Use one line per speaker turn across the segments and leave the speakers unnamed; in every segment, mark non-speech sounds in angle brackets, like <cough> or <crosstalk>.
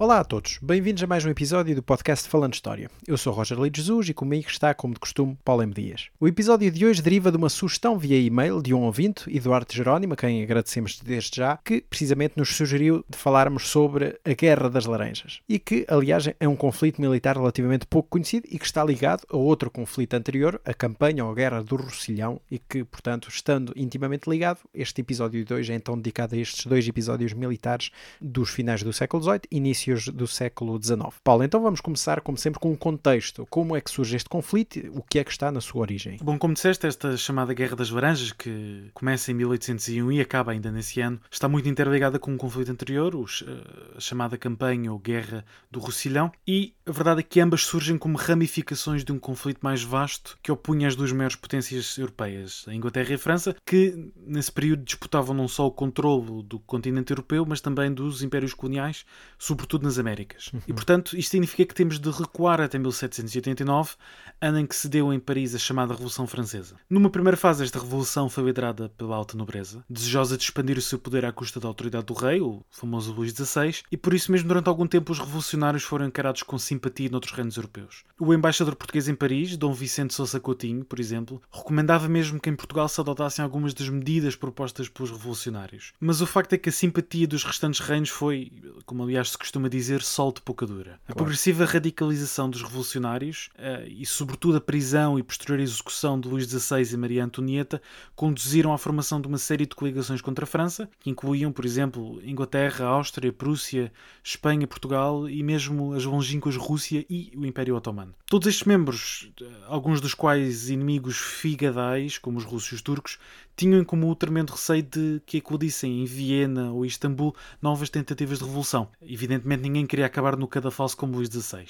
Olá a todos, bem-vindos a mais um episódio do podcast Falando História. Eu sou Roger Leite Jesus e comigo está, como de costume, Paulo M. Dias. O episódio de hoje deriva de uma sugestão via e-mail de um ouvinte, Eduardo Jerónimo, a quem agradecemos desde já, que precisamente nos sugeriu de falarmos sobre a Guerra das Laranjas. E que, aliás, é um conflito militar relativamente pouco conhecido e que está ligado a outro conflito anterior, a campanha ou a Guerra do Rocilhão, e que, portanto, estando intimamente ligado, este episódio de hoje é então dedicado a estes dois episódios militares dos finais do século XVIII, início inícios do século XIX. Paulo, então vamos começar, como sempre, com um contexto. Como é que surge este conflito? O que é que está na sua origem?
Bom, como disseste, esta chamada Guerra das Laranjas, que começa em 1801 e acaba ainda nesse ano, está muito interligada com um conflito anterior, eh, a chamada campanha ou Guerra do Rocilhão, e a verdade é que ambas surgem como ramificações de um conflito mais vasto que opunha as duas maiores potências europeias, a Inglaterra e a França, que nesse período disputavam não só o controle do continente europeu, mas também dos impérios coloniais, sobretudo sobretudo nas Américas. Uhum. E, portanto, isto significa que temos de recuar até 1789, ano em que se deu em Paris a chamada Revolução Francesa. Numa primeira fase, esta revolução foi liderada pela alta nobreza, desejosa de expandir o seu poder à custa da autoridade do rei, o famoso Luís XVI, e por isso mesmo durante algum tempo os revolucionários foram encarados com simpatia noutros reinos europeus. O embaixador português em Paris, Dom Vicente Sousa Coutinho, por exemplo, recomendava mesmo que em Portugal se adotassem algumas das medidas propostas pelos revolucionários. Mas o facto é que a simpatia dos restantes reinos foi, como aliás se costuma dizer, sol de pouca dura. Claro. A progressiva radicalização dos revolucionários uh, e, sobretudo, a prisão e posterior execução de Luís XVI e Maria Antonieta conduziram à formação de uma série de coligações contra a França, que incluíam, por exemplo, Inglaterra, Áustria, Prússia, Espanha, Portugal e mesmo as longínquas Rússia e o Império Otomano. Todos estes membros, eh, alguns dos quais inimigos figadais, como os russos e os turcos, tinham em comum o tremendo receio de que eclodissem em Viena ou Istambul novas tentativas de revolução. Evidentemente ninguém queria acabar no cadafalso como Luís XVI.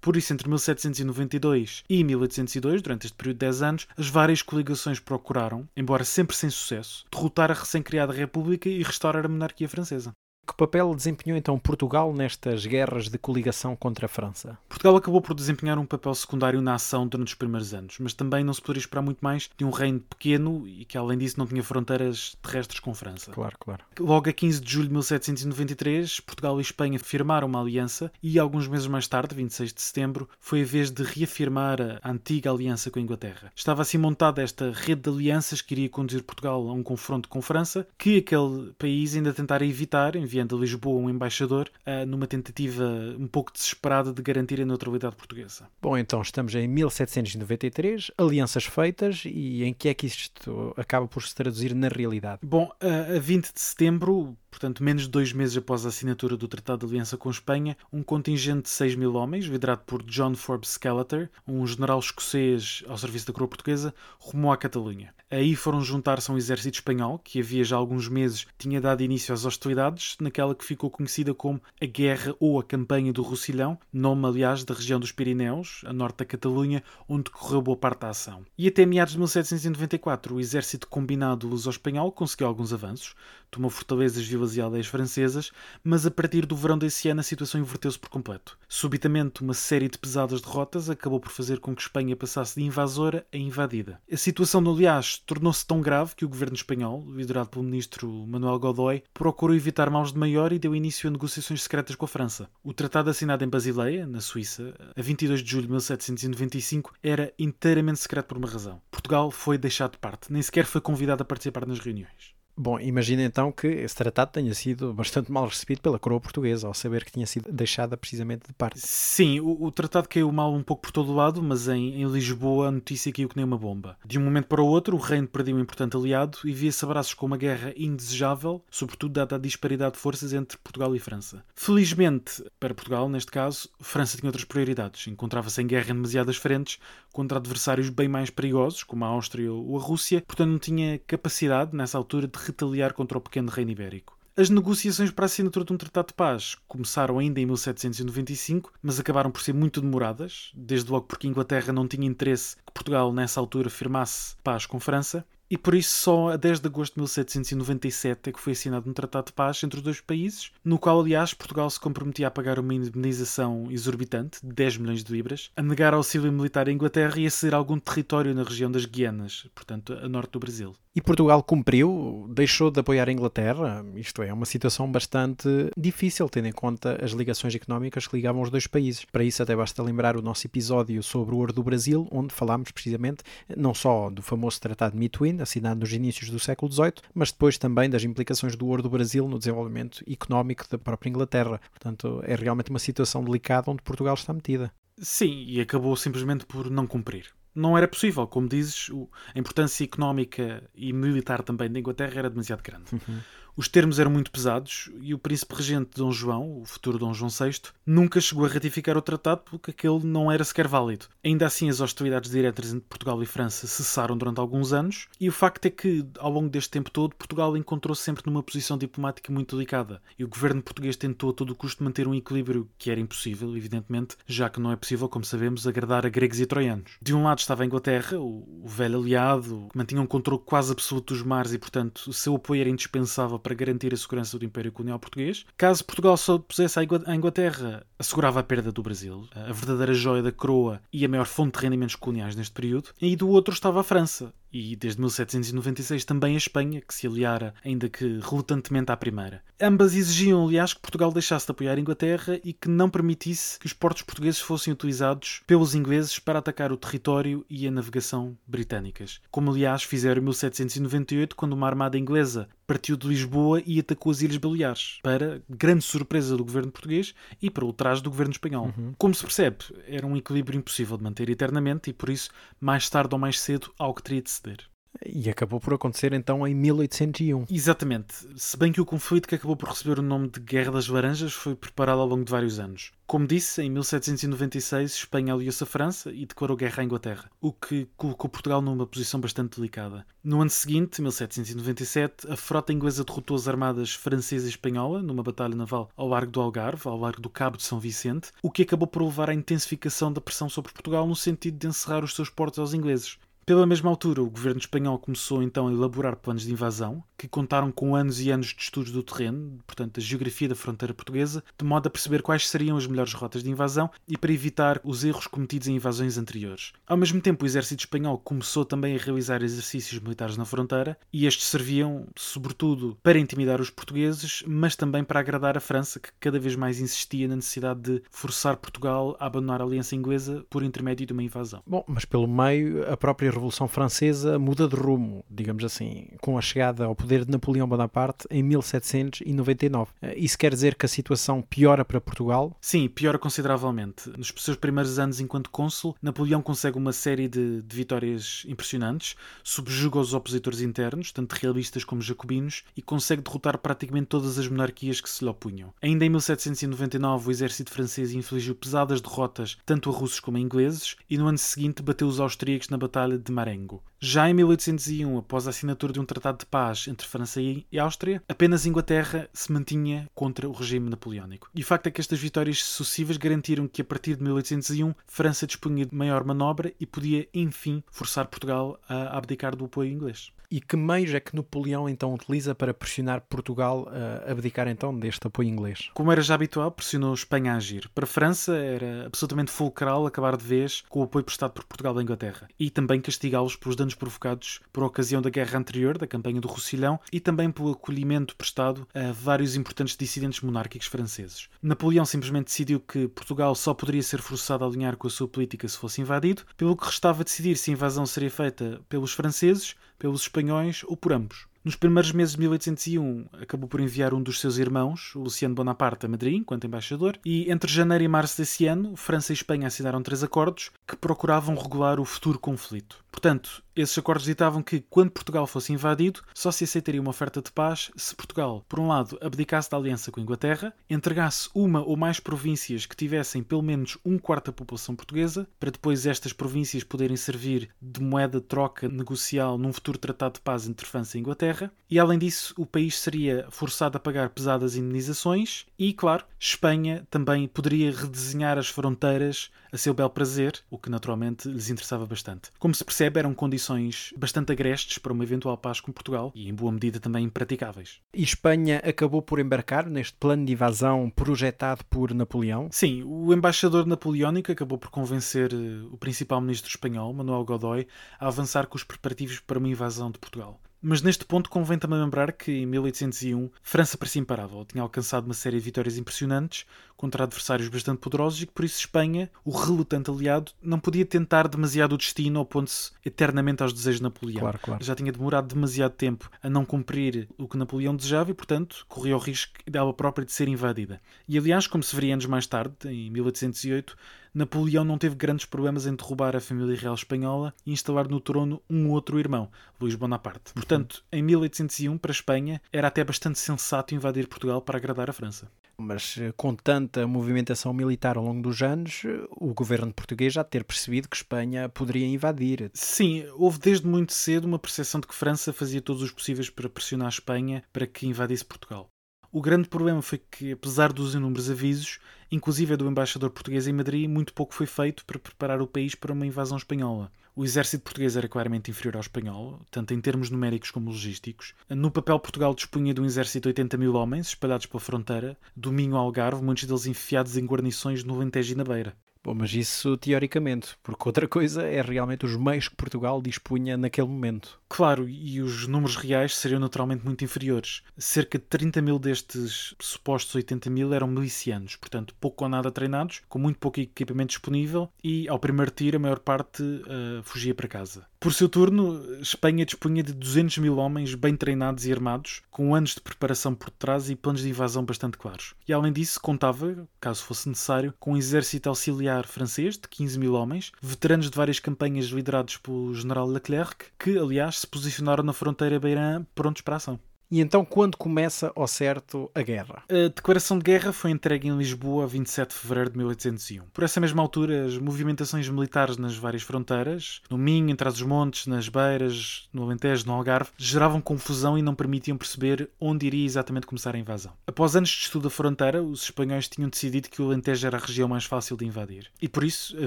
Por isso, entre 1792 e 1802, durante este período de 10 anos, as várias coligações procuraram, embora sempre sem sucesso, derrotar a recém-criada República e restaurar a monarquia francesa.
Que papel desempenhou então Portugal nestas guerras de coligação contra a França?
Portugal acabou por desempenhar um papel secundário na ação durante os primeiros anos, mas também não se poderia esperar muito mais de um reino pequeno e que, além disso, não tinha fronteiras terrestres com França.
Claro, claro.
Logo a 15 de julho de 1793, Portugal e Espanha firmaram uma aliança e, alguns meses mais tarde, 26 de setembro, foi a vez de reafirmar a antiga aliança com a Inglaterra. Estava assim montada esta rede de alianças que iria conduzir Portugal a um confronto com França, que aquele país ainda tentara evitar, enviando a Lisboa um embaixador, uh, numa tentativa um pouco desesperada de garantir a neutralidade portuguesa.
Bom, então estamos em 1793, alianças feitas, e em que é que isto acaba por se traduzir na realidade?
Bom, uh, a 20 de setembro, portanto, menos de dois meses após a assinatura do Tratado de Aliança com Espanha, um contingente de 6 mil homens, liderado por John Forbes Skeletor, um general escocês ao serviço da coroa portuguesa, rumou à Catalunha. Aí foram juntar-se a um exército espanhol, que havia já alguns meses tinha dado início às hostilidades, naquela que ficou conhecida como a Guerra ou a Campanha do Rocilhão, nome, aliás, da região dos Pirineus, a norte da Catalunha, onde correu boa parte da ação. E até meados de 1794, o exército combinado luso-espanhol conseguiu alguns avanços, tomou fortalezas, vilas e aldeias francesas, mas a partir do verão desse ano a situação inverteu-se por completo. Subitamente, uma série de pesadas derrotas acabou por fazer com que Espanha passasse de invasora a invadida. A situação, aliás, tornou-se tão grave que o governo espanhol, liderado pelo ministro Manuel Godoy, procurou evitar maus de maior e deu início a negociações secretas com a França. O tratado assinado em Basileia, na Suíça, a 22 de julho de 1795, era inteiramente secreto por uma razão. Portugal foi deixado de parte, nem sequer foi convidado a participar nas reuniões.
Bom, imagina então que esse tratado tenha sido bastante mal recebido pela coroa portuguesa, ao saber que tinha sido deixada precisamente de parte.
Sim, o, o tratado caiu mal um pouco por todo o lado, mas em, em, Lisboa a notícia caiu que nem uma bomba. De um momento para o outro, o reino perdeu um importante aliado e via-se abraços com uma guerra indesejável, sobretudo dada a disparidade de forças entre Portugal e França. Felizmente, para Portugal, neste caso, França tinha outras prioridades. Encontrava-se em guerra em demasiadas frentes contra adversários bem mais perigosos, como a Áustria ou a Rússia, portanto não tinha capacidade, nessa altura, de retaliar contra o pequeno reino ibérico. As negociações para a assinatura de um tratado de paz começaram ainda em 1795, mas acabaram por ser muito demoradas, desde logo porque Inglaterra não tinha interesse que Portugal, nessa altura, firmasse paz com França, e por isso só a 10 de agosto de 1797 é que foi assinado um tratado de paz entre os dois países, no qual, aliás, Portugal se comprometia a pagar uma indemnização exorbitante de 10 milhões de libras, a negar auxílio militar à Inglaterra e a ceder algum território na região das Guianas, portanto, a norte do Brasil.
E Portugal cumpriu, deixou de apoiar a Inglaterra. Isto é, uma situação bastante difícil, tendo em conta as ligações económicas que ligavam os dois países. Para isso, até basta lembrar o nosso episódio sobre o ouro do Brasil, onde falámos precisamente não só do famoso Tratado de Mituín, assinado nos inícios do século XVIII, mas depois também das implicações do ouro do Brasil no desenvolvimento económico da própria Inglaterra. Portanto, é realmente uma situação delicada onde Portugal está metida.
Sim, e acabou simplesmente por não cumprir não era possível. Como dizes, a importância económica e militar também da Inglaterra era demasiado grande. Uhum. Os termos eram muito pesados e o príncipe regente Dom João, o futuro Dom João VI, nunca chegou a ratificar o tratado porque aquele não era sequer válido. Ainda assim, as hostilidades diretas entre Portugal e França cessaram durante alguns anos e o facto é que, ao longo deste tempo todo, Portugal encontrou-se sempre numa posição diplomática muito delicada e o governo português tentou a todo o custo manter um equilíbrio que era impossível, evidentemente, já que não é possível, como sabemos, agradar a gregos e troianos. De um lado estava a Inglaterra, o, velho aliado, que mantinha um controle quase absoluto dos mares e, portanto, o seu apoio era indispensável para garantir a segurança do Império Colonial Português. Caso Portugal só pusesse a Inglaterra, assegurava a perda do Brasil, a verdadeira joia da coroa e a maior fonte de rendimentos coloniais neste período. E do outro estava a França, e desde 1796 também a Espanha, que se aliara, ainda que relutantemente à primeira. Ambas exigiam, aliás, que Portugal deixasse de apoiar a Inglaterra e que não permitisse que os portos portugueses fossem utilizados pelos ingleses para atacar o território e a navegação britânicas. Como, aliás, fizeram em 1798, quando uma armada inglesa partiu de Lisboa e atacou as Ilhas Baleares, para grande surpresa do governo português e para o traje do governo espanhol. Uhum. Como se percebe, era um equilíbrio impossível de manter eternamente e, por isso, mais tarde ou mais cedo, algo teria de ceder.
E acabou por acontecer então em 1801.
Exatamente. Se bem que o conflito que acabou por receber o nome de Guerra das Laranjas foi preparado ao longo de vários anos. Como disse, em 1796 Espanha aliou-se à França e declarou guerra à Inglaterra, o que colocou Portugal numa posição bastante delicada. No ano seguinte, 1797, a frota inglesa derrotou as armadas francesa e espanhola numa batalha naval ao largo do Algarve, ao largo do Cabo de São Vicente, o que acabou por levar à intensificação da pressão sobre Portugal no sentido de encerrar os seus portos aos ingleses. Pela mesma altura, o governo espanhol começou então a elaborar planos de invasão, que contaram com anos e anos de estudos do terreno, portanto, da geografia da fronteira portuguesa, de modo a perceber quais seriam as melhores rotas de invasão e para evitar os erros cometidos em invasões anteriores. Ao mesmo tempo, o exército espanhol começou também a realizar exercícios militares na fronteira, e estes serviam, sobretudo, para intimidar os portugueses, mas também para agradar a França, que cada vez mais insistia na necessidade de forçar Portugal a abandonar a aliança inglesa por intermédio de uma invasão.
Bom, mas pelo meio, a própria Revolução Francesa muda de rumo, digamos assim, com a chegada ao poder de Napoleão Bonaparte em 1799. Eh, isso quer dizer que a situação piora para Portugal?
Sim, piora consideravelmente. Nos seus primeiros anos enquanto cônsul, Napoleão consegue uma série de, de vitórias impressionantes, subjuga os opositores internos, tanto realistas como jacobinos, e consegue derrotar praticamente todas as monarquias que se lhe opunham. Ainda em 1799, o exército francês infligiu pesadas derrotas tanto a russos como a ingleses, e no ano seguinte bateu os austríacos na Batalha de Marengo. Já em 1801, após a assinatura de um tratado de paz entre França e Áustria, apenas Inglaterra se mantinha contra o regime napoleónico. E o facto é que estas vitórias sucessivas garantiram que a partir de 1801 França dispunha de maior manobra e podia, enfim, forçar Portugal a abdicar do apoio inglês.
E que meios é que Napoleão então utiliza para pressionar Portugal a abdicar então deste apoio inglês?
Como era já habitual, pressionou Espanha a agir. Para a França era absolutamente fulcral acabar de vez com o apoio prestado por Portugal à Inglaterra e também castigá-los pelos danos provocados por ocasião da guerra anterior, da campanha do Roussillon, e também pelo acolhimento prestado a vários importantes dissidentes monárquicos franceses. Napoleão simplesmente decidiu que Portugal só poderia ser forçado a alinhar com a sua política se fosse invadido, pelo que restava decidir se a invasão seria feita pelos franceses, pelos espanhóis ou por ambos. Nos primeiros meses de 1801, acabou por enviar um dos seus irmãos, Luciano Bonaparte, a Madrid, enquanto embaixador, e entre janeiro e março desse ano, França e Espanha assinaram três acordos que procuravam regular o futuro conflito. Portanto, esses acordos ditavam que, quando Portugal fosse invadido, só se aceitaria uma oferta de paz se Portugal, por um lado, abdicasse da aliança com a Inglaterra, entregasse uma ou mais províncias que tivessem pelo menos um quarto da população portuguesa, para depois estas províncias poderem servir de moeda de troca negocial num futuro tratado de paz entre França e Inglaterra, e além disso, o país seria forçado a pagar pesadas indenizações e, claro, Espanha também poderia redesenhar as fronteiras a seu bel prazer, o que naturalmente lhes interessava bastante. Como se percebe, eram condições bastante agrestes para uma eventual paz com Portugal e, em boa medida, também impraticáveis.
E Espanha acabou por embarcar neste plano de invasão projetado por Napoleão?
Sim, o embaixador napoleónico acabou por convencer eh, o principal ministro espanhol, Manuel Godoy, a avançar com os preparativos para uma invasão de Portugal. Mas neste ponto convém também lembrar que em 1801 França parecia imparável, tinha alcançado uma série de vitórias impressionantes contra adversários bastante poderosos e que por isso Espanha, o relutante aliado, não podia tentar demasiado o destino opondo-se eternamente aos desejos de Napoleão.
Claro, claro.
Já tinha demorado demasiado tempo a não cumprir o que Napoleão desejava e, portanto, corria o risco dela própria de ser invadida. E aliás, como se veria anos mais tarde, em 1808, Napoleão não teve grandes problemas em derrubar a família real espanhola e instalar no trono um outro irmão, Luís Bonaparte. Portanto, em 1801, para a Espanha, era até bastante sensato invadir Portugal para agradar a França.
Mas eh, com tanta movimentação militar ao longo dos anos, eh, o governo português já ter percebido que Espanha poderia invadir.
Sim, houve desde muito cedo uma percepção de que França fazia todos os possíveis para pressionar a Espanha para que invadisse Portugal. O grande problema foi que, apesar dos inúmeros avisos, inclusive do embaixador português em Madrid, muito pouco foi feito para preparar o país para uma invasão espanhola. O exército português era claramente inferior ao espanhol, tanto em termos numéricos como logísticos. No papel, Portugal dispunha de um exército de 80 mil homens, espalhados pela fronteira, do Minho ao Algarve, muitos deles enfiados em guarnições no Alentejo e na Beira.
Bom, mas isso teoricamente, porque outra coisa é realmente os meios que Portugal dispunha naquele momento.
Claro, e os números reais seriam naturalmente muito inferiores. Cerca de 30 mil destes supostos 80 mil eram milicianos, portanto pouco ou nada treinados, com muito pouco equipamento disponível e, ao primeiro tiro, a maior parte uh, fugia para casa. Por seu turno, Espanha dispunha de 200 mil homens bem treinados e armados, com anos de preparação por trás e planos de invasão bastante claros. E além disso, contava, caso fosse necessário, com um exército auxiliar francês de 15 mil homens, veteranos de várias campanhas liderados pelo general Leclerc, que, aliás, se posicionaram na fronteira beirã prontos para a ação.
E então, quando começa ao certo a guerra?
A declaração de guerra foi entregue em Lisboa a 27 de fevereiro de 1801. Por essa mesma altura, as movimentações militares nas várias fronteiras, no Minho, em Trás-os-Montes, nas Beiras, no Alentejo, no Algarve, geravam confusão e não permitiam perceber onde iria exatamente começar a invasão. Após anos de estudo da fronteira, os espanhóis tinham decidido que o Alentejo era a região mais fácil de invadir. E por isso, a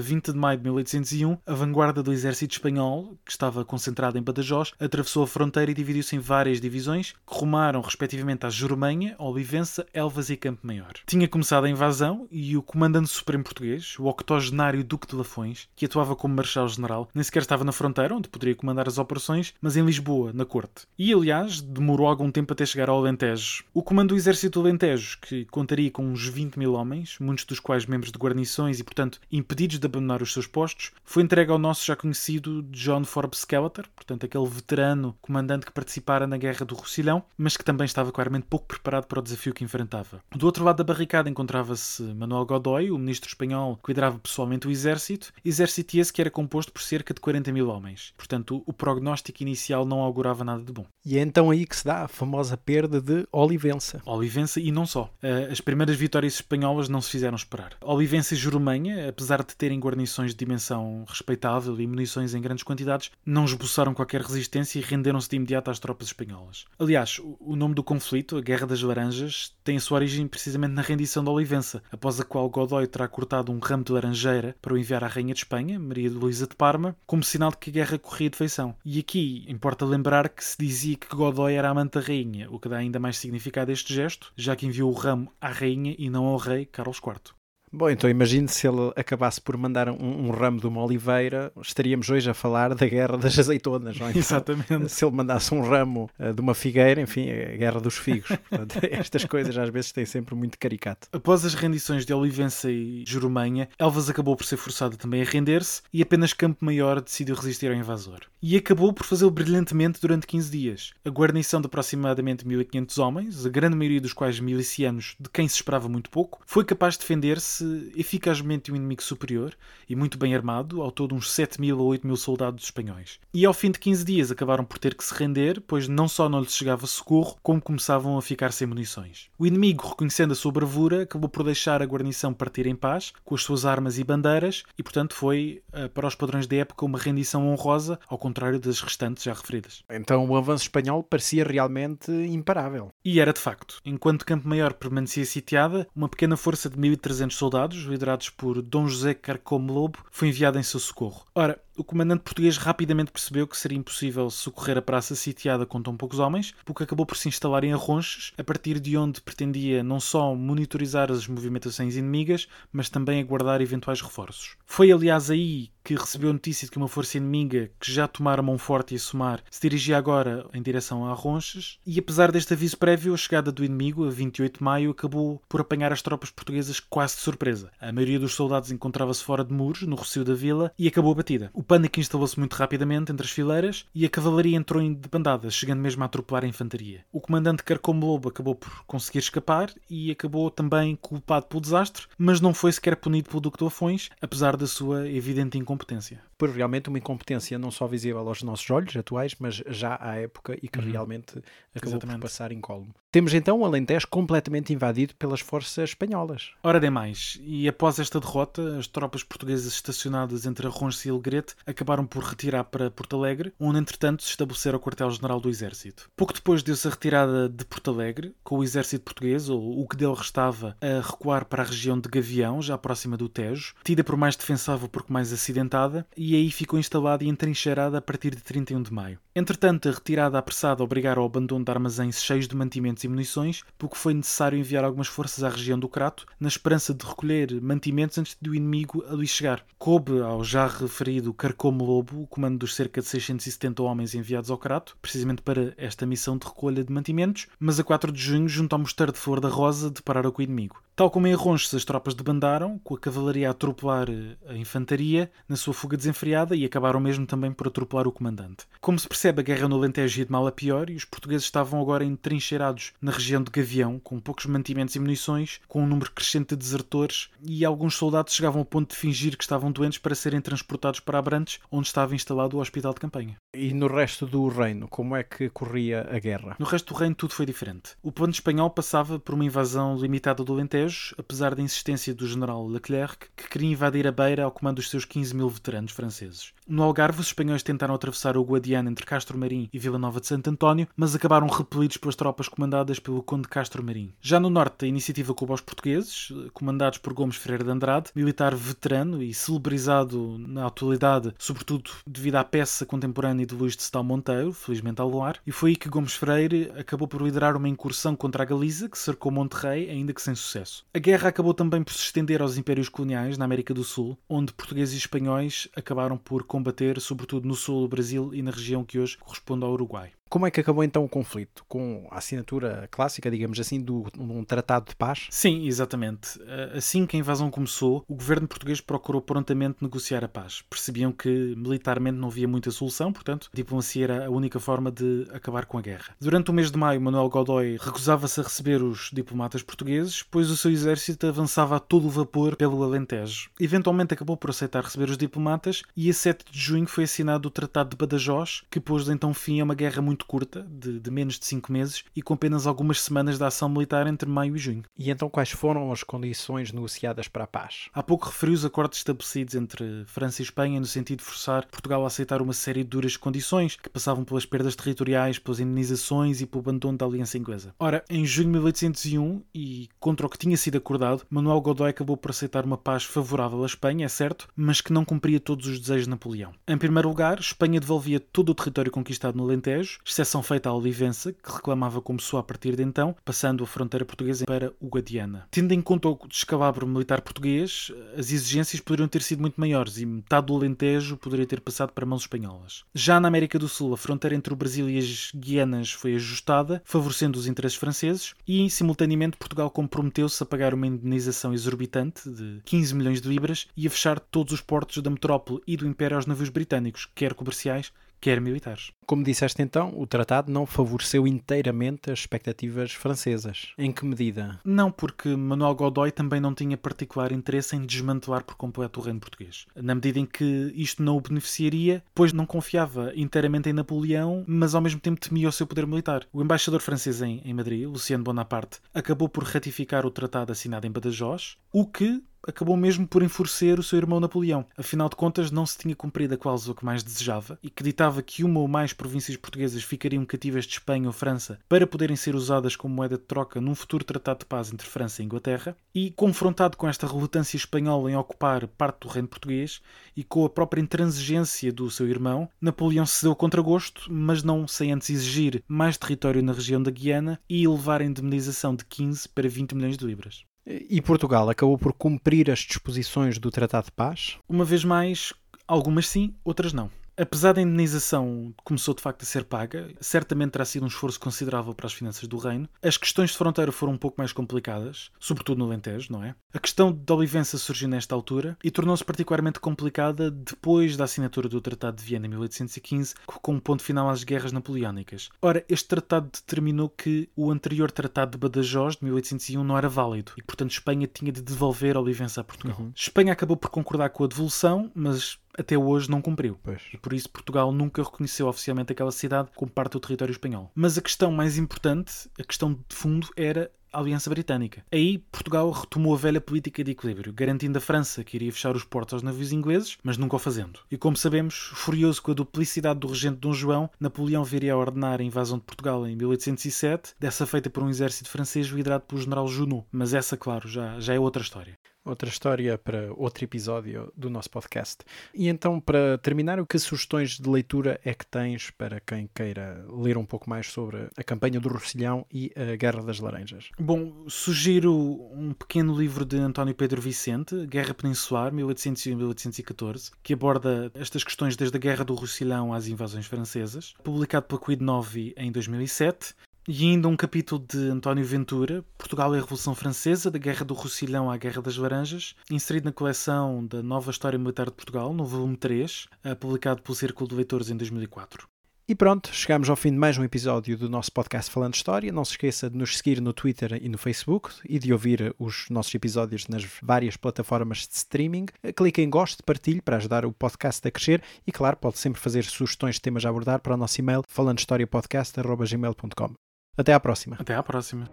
20 de maio de 1801, a vanguarda do exército espanhol, que estava concentrada em Badajoz, atravessou a fronteira e dividiu-se em várias divisões, rumaram respectivamente a Jurumanha, Olivença, Elvas e Campo Maior. Tinha começado a invasão e o comandante supremo português, o octogenário Duque de Lafões, que atuava como marechal-general, nem sequer estava na fronteira, onde poderia comandar as operações, mas em Lisboa, na corte. E, aliás, demorou algum tempo até chegar ao Alentejo. O comando do exército Alentejo, que contaria com uns 20 mil homens, muitos dos quais membros de guarnições e, portanto, impedidos de abandonar os seus postos, foi entregue ao nosso já conhecido John Forbes Skeletor, portanto, aquele veterano comandante que participara na Guerra do Roussillon, mas que também estava claramente pouco preparado para o desafio que enfrentava. Do outro lado da barricada encontrava-se Manuel Godoy, o ministro espanhol que liderava pessoalmente o exército, exército esse que era composto por cerca de 40 mil homens. Portanto, o prognóstico inicial não augurava nada de bom.
E é então aí que se dá a famosa perda de Olivença.
Olivença e não só. Eh, as primeiras vitórias espanholas não se fizeram esperar. Olivença e Jurumanha, apesar de terem guarnições de dimensão respeitável e munições em grandes quantidades, não esboçaram qualquer resistência e renderam-se de imediato às tropas espanholas. Aliás, o nome do conflito, a Guerra das Laranjas, tem a sua origem precisamente na rendição de Olivença, após a qual Godoy terá cortado um ramo de laranjeira para o enviar à Rainha de Espanha, Maria Luísa de Parma, como sinal de que a guerra corria de feição. E aqui importa lembrar que se dizia que Godoy era amante da Rainha, o que dá ainda mais significado a este gesto, já que enviou o ramo à Rainha e não ao rei Carlos IV.
Bom, então imagine se ele acabasse por mandar um, um, ramo de uma oliveira, estaríamos hoje a falar da guerra das azeitonas, não é? <laughs>
Exatamente.
Se ele mandasse um ramo uh, de uma figueira, enfim, a guerra dos figos. <laughs> Portanto, estas coisas às vezes têm sempre muito caricato.
Após as rendições de Olivença e Jurumanha, Elvas acabou por ser forçada também a render-se e apenas Campo Maior decidiu resistir ao invasor. E acabou por fazê-lo brilhantemente durante 15 dias. A guarnição de aproximadamente 1500 homens, a grande maioria dos quais milicianos de quem se esperava muito pouco, foi capaz de defender-se eficazmente um inimigo superior e muito bem armado, ao todo uns 7 mil ou 8 mil soldados espanhóis. E ao fim de 15 dias acabaram por ter que se render, pois não só não lhes chegava socorro, como começavam a ficar sem munições. O inimigo, reconhecendo a sua bravura, acabou por deixar a guarnição partir em paz, com as suas armas e bandeiras, e portanto foi, eh, para os padrões da época, uma rendição honrosa, ao contrário das restantes já referidas.
Então o avanço espanhol parecia realmente imparável.
E era de facto. Enquanto Campo Maior permanecia sitiada, uma pequena força de 1300 soldados, liderados por Dom José Carcome Lobo, foi enviada em seu socorro. Ora, o comandante português rapidamente percebeu que seria impossível socorrer a praça sitiada com tão poucos homens, porque acabou por se instalar em Arronches, a partir de onde pretendia não só monitorizar as movimentações inimigas, mas também aguardar eventuais reforços. Foi aliás aí que recebeu notícia de que uma força inimiga que já tomara Monforte e Somar se dirigia agora em direção a Ronches, e apesar deste aviso prévio, a chegada do inimigo, a 28 de maio, acabou por apanhar as tropas portuguesas quase de surpresa. A maioria dos soldados encontrava-se fora de muros, no recio da vila, e acabou batida. O pânico instalou-se muito rapidamente entre as fileiras e a cavalaria entrou em debandada, chegando mesmo a atropelar a infantaria. O comandante Carcome Lobo acabou por conseguir escapar e acabou também culpado pelo desastre, mas não foi sequer punido pelo Duque de Afões, apesar da sua evidente incompetência.
Por realmente uma incompetência não só visível aos nossos olhos atuais, mas já à época e que uhum. realmente acabou Exatamente. por passar incólume. Temos então o Alentejo completamente invadido pelas forças espanholas.
Ora demais, e após esta derrota, as tropas portuguesas estacionadas entre Arronches e Alegrete acabaram por retirar para Porto Alegre, onde entretanto se estabelecera o quartel-general do exército. Pouco depois deu-se a retirada de Porto Alegre, com o exército português, ou o que dele restava, a recuar para a região de Gavião, já próxima do Tejo, tida por mais defensável porque mais acidentada, e aí ficou instalada e entrincheirada a partir de 31 de maio. Entretanto, a retirada apressada obrigaram ao abandono de armazéns cheios de mantimentos e munições, porque foi necessário enviar algumas forças à região do Crato, na esperança de recolher mantimentos antes do inimigo ali chegar. Coube ao já referido Carcome Lobo o comando dos cerca de 670 homens enviados ao Crato, precisamente para esta missão de recolha de mantimentos, mas a 4 de junho, junto ao mosteiro de Flor da Rosa, depararam com o inimigo. Tal como em Arronches, as tropas debandaram, com a cavalaria a atropelar a infantaria na sua fuga desenfreada e acabaram mesmo também por atropelar o comandante. Como se percebe, a guerra no Alentejo ia de mal a pior e os portugueses estavam agora entrincheirados na região de Gavião, com poucos mantimentos e munições, com um número crescente de desertores e alguns soldados chegavam ao ponto de fingir que estavam doentes para serem transportados para Abrantes, onde estava instalado o hospital de campanha.
E no resto do reino, como é que corria a guerra?
No resto do reino tudo foi diferente. O plano espanhol passava por uma invasão limitada do Alentejo apesar da insistência do general Leclerc, que queria invadir a beira ao comando dos seus 15 mil veteranos franceses. No Algarve, os espanhóis tentaram atravessar o Guadiana entre Castro Marim e Vila Nova de Santo António, mas acabaram repelidos pelas tropas comandadas pelo Conde Castro Marim. Já no norte, a iniciativa coube aos portugueses, comandados por Gomes Freire de Andrade, militar veterano e celebrizado na atualidade, sobretudo devido à peça contemporânea de Luís de Sedal Monteiro, felizmente ao luar, e foi aí que Gomes Freire acabou por liderar uma incursão contra a Galiza, que cercou Monterrey, ainda que sem sucesso. A guerra acabou também por se estender aos impérios coloniais na América do Sul, onde portugueses e espanhóis acabaram por combater, sobretudo no sul do Brasil e na região que hoje corresponde ao Uruguai.
Como é que acabou então o conflito? Com a assinatura clássica, digamos assim, de um tratado de paz?
Sim, exatamente. Assim que a invasão começou, o governo português procurou prontamente negociar a paz. Percebiam que militarmente não havia muita solução, portanto, a diplomacia era a única forma de acabar com a guerra. Durante o mês de maio, Manuel Godoy recusava-se a receber os diplomatas portugueses, pois o seu exército avançava a todo vapor pelo Alentejo. Eventualmente acabou por aceitar receber os diplomatas e a 7 de junho foi assinado o Tratado de Badajoz, que pôs então fim a uma guerra muito muito curta, de, de menos de 5 meses, e com apenas algumas semanas de ação militar entre maio e junho.
E então quais foram as condições negociadas para a paz?
Há pouco referi os acordos estabelecidos entre França e Espanha no sentido de forçar Portugal a aceitar uma série de duras condições que passavam pelas perdas territoriais, pelas indenizações e pelo abandono da aliança inglesa. Ora, em junho de 1801, e contra o que tinha sido acordado, Manuel Godoy acabou por aceitar uma paz favorável à Espanha, é certo, mas que não cumpria todos os desejos de Napoleão. Em primeiro lugar, Espanha devolvia todo o território conquistado no Alentejo, exceção feita à Olivença, que reclamava como sua a partir de então, passando a fronteira portuguesa para o Guadiana. Tendo em conta o descalabro militar português, as exigências poderiam ter sido muito maiores e metade do Alentejo poderia ter passado para mãos espanholas. Já na América do Sul, a fronteira entre o Brasil e as Guianas foi ajustada, favorecendo os interesses franceses, e simultaneamente Portugal comprometeu-se a pagar uma indenização exorbitante de 15 milhões de libras e a fechar todos os portos da metrópole e do Império aos navios britânicos, quer comerciais, quer militares.
Como disseste então, o tratado não favoreceu inteiramente as expectativas francesas. Em que medida?
Não, porque Manuel Godoy também não tinha particular interesse em desmantelar por completo o reino português. Na medida em que isto não o beneficiaria, pois não confiava inteiramente em Napoleão, mas ao mesmo tempo temia o seu poder militar. O embaixador francês em, em Madrid, Luciano Bonaparte, acabou por ratificar o tratado assinado em Badajoz, o que acabou mesmo por enfurecer o seu irmão Napoleão. Afinal de contas, não se tinha cumprido a cláusula que mais desejava e que ditava que uma ou mais províncias portuguesas ficariam cativas de Espanha ou França para poderem ser usadas como moeda de troca num futuro tratado de paz entre França e Inglaterra. E, confrontado com esta relutância espanhola em ocupar parte do reino português e com a própria intransigência do seu irmão, Napoleão cedeu contra gosto, mas não sem antes exigir mais território na região da Guiana e elevar a indemnização de 15 para 20 milhões de libras.
E Portugal acabou por cumprir as disposições do Tratado de Paz?
Uma vez mais, algumas sim, outras não. Apesar da indenização começou de facto a ser paga, certamente terá sido um esforço considerável para as finanças do reino. As questões de fronteira foram um pouco mais complicadas, sobretudo no Alentejo, não é? A questão de Olivença surgiu nesta altura e tornou-se particularmente complicada depois da assinatura do Tratado de Viena em 1815, com um ponto final às guerras napoleónicas. Ora, este tratado determinou que o anterior Tratado de Badajoz, de 1801, não era válido e, portanto, Espanha tinha de devolver Olivença a Portugal. Uhum. Espanha acabou por concordar com a devolução, mas até hoje não cumpriu.
Pois.
E por isso Portugal nunca reconheceu oficialmente aquela cidade como parte do território espanhol. Mas a questão mais importante, a questão de fundo, era a Aliança Britânica. Aí Portugal retomou a velha política de equilíbrio, garantindo a França que iria fechar os portos aos navios ingleses, mas nunca o fazendo. E como sabemos, furioso com a duplicidade do regente Dom João, Napoleão viria a ordenar a invasão de Portugal em 1807, dessa feita por um exército francês liderado pelo general Junot. Mas essa, claro, já, já é outra história
outra história para outro episódio do nosso podcast. E então, para terminar, o que sugestões de leitura é que tens para quem queira ler um pouco mais sobre a campanha do Rossilhão e a Guerra das Laranjas?
Bom, sugiro um pequeno livro de António Pedro Vicente, Guerra Peninsular, 1801-1814, que aborda estas questões desde a Guerra do Rossilhão às invasões francesas, publicado pela Quid Novi em 2007 e ainda um capítulo de António Ventura, Portugal e a Revolução Francesa, da Guerra do Rossilhão à Guerra das Laranjas, inserido na coleção da Nova História Militar de Portugal, no volume 3, eh, publicado pelo Círculo de Leitores em 2004.
E pronto, chegamos ao fim de mais um episódio do nosso podcast Falando História. Não se esqueça de nos seguir no Twitter e no Facebook e de ouvir os nossos episódios nas várias plataformas de streaming. Clique em gosto, partilhe para ajudar o podcast a crescer e, claro, pode sempre fazer sugestões de temas a abordar para o nosso e-mail falandohistoriapodcast.gmail.com. Até à próxima.
Até à próxima.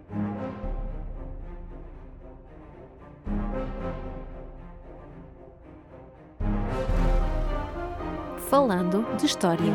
Falando de História.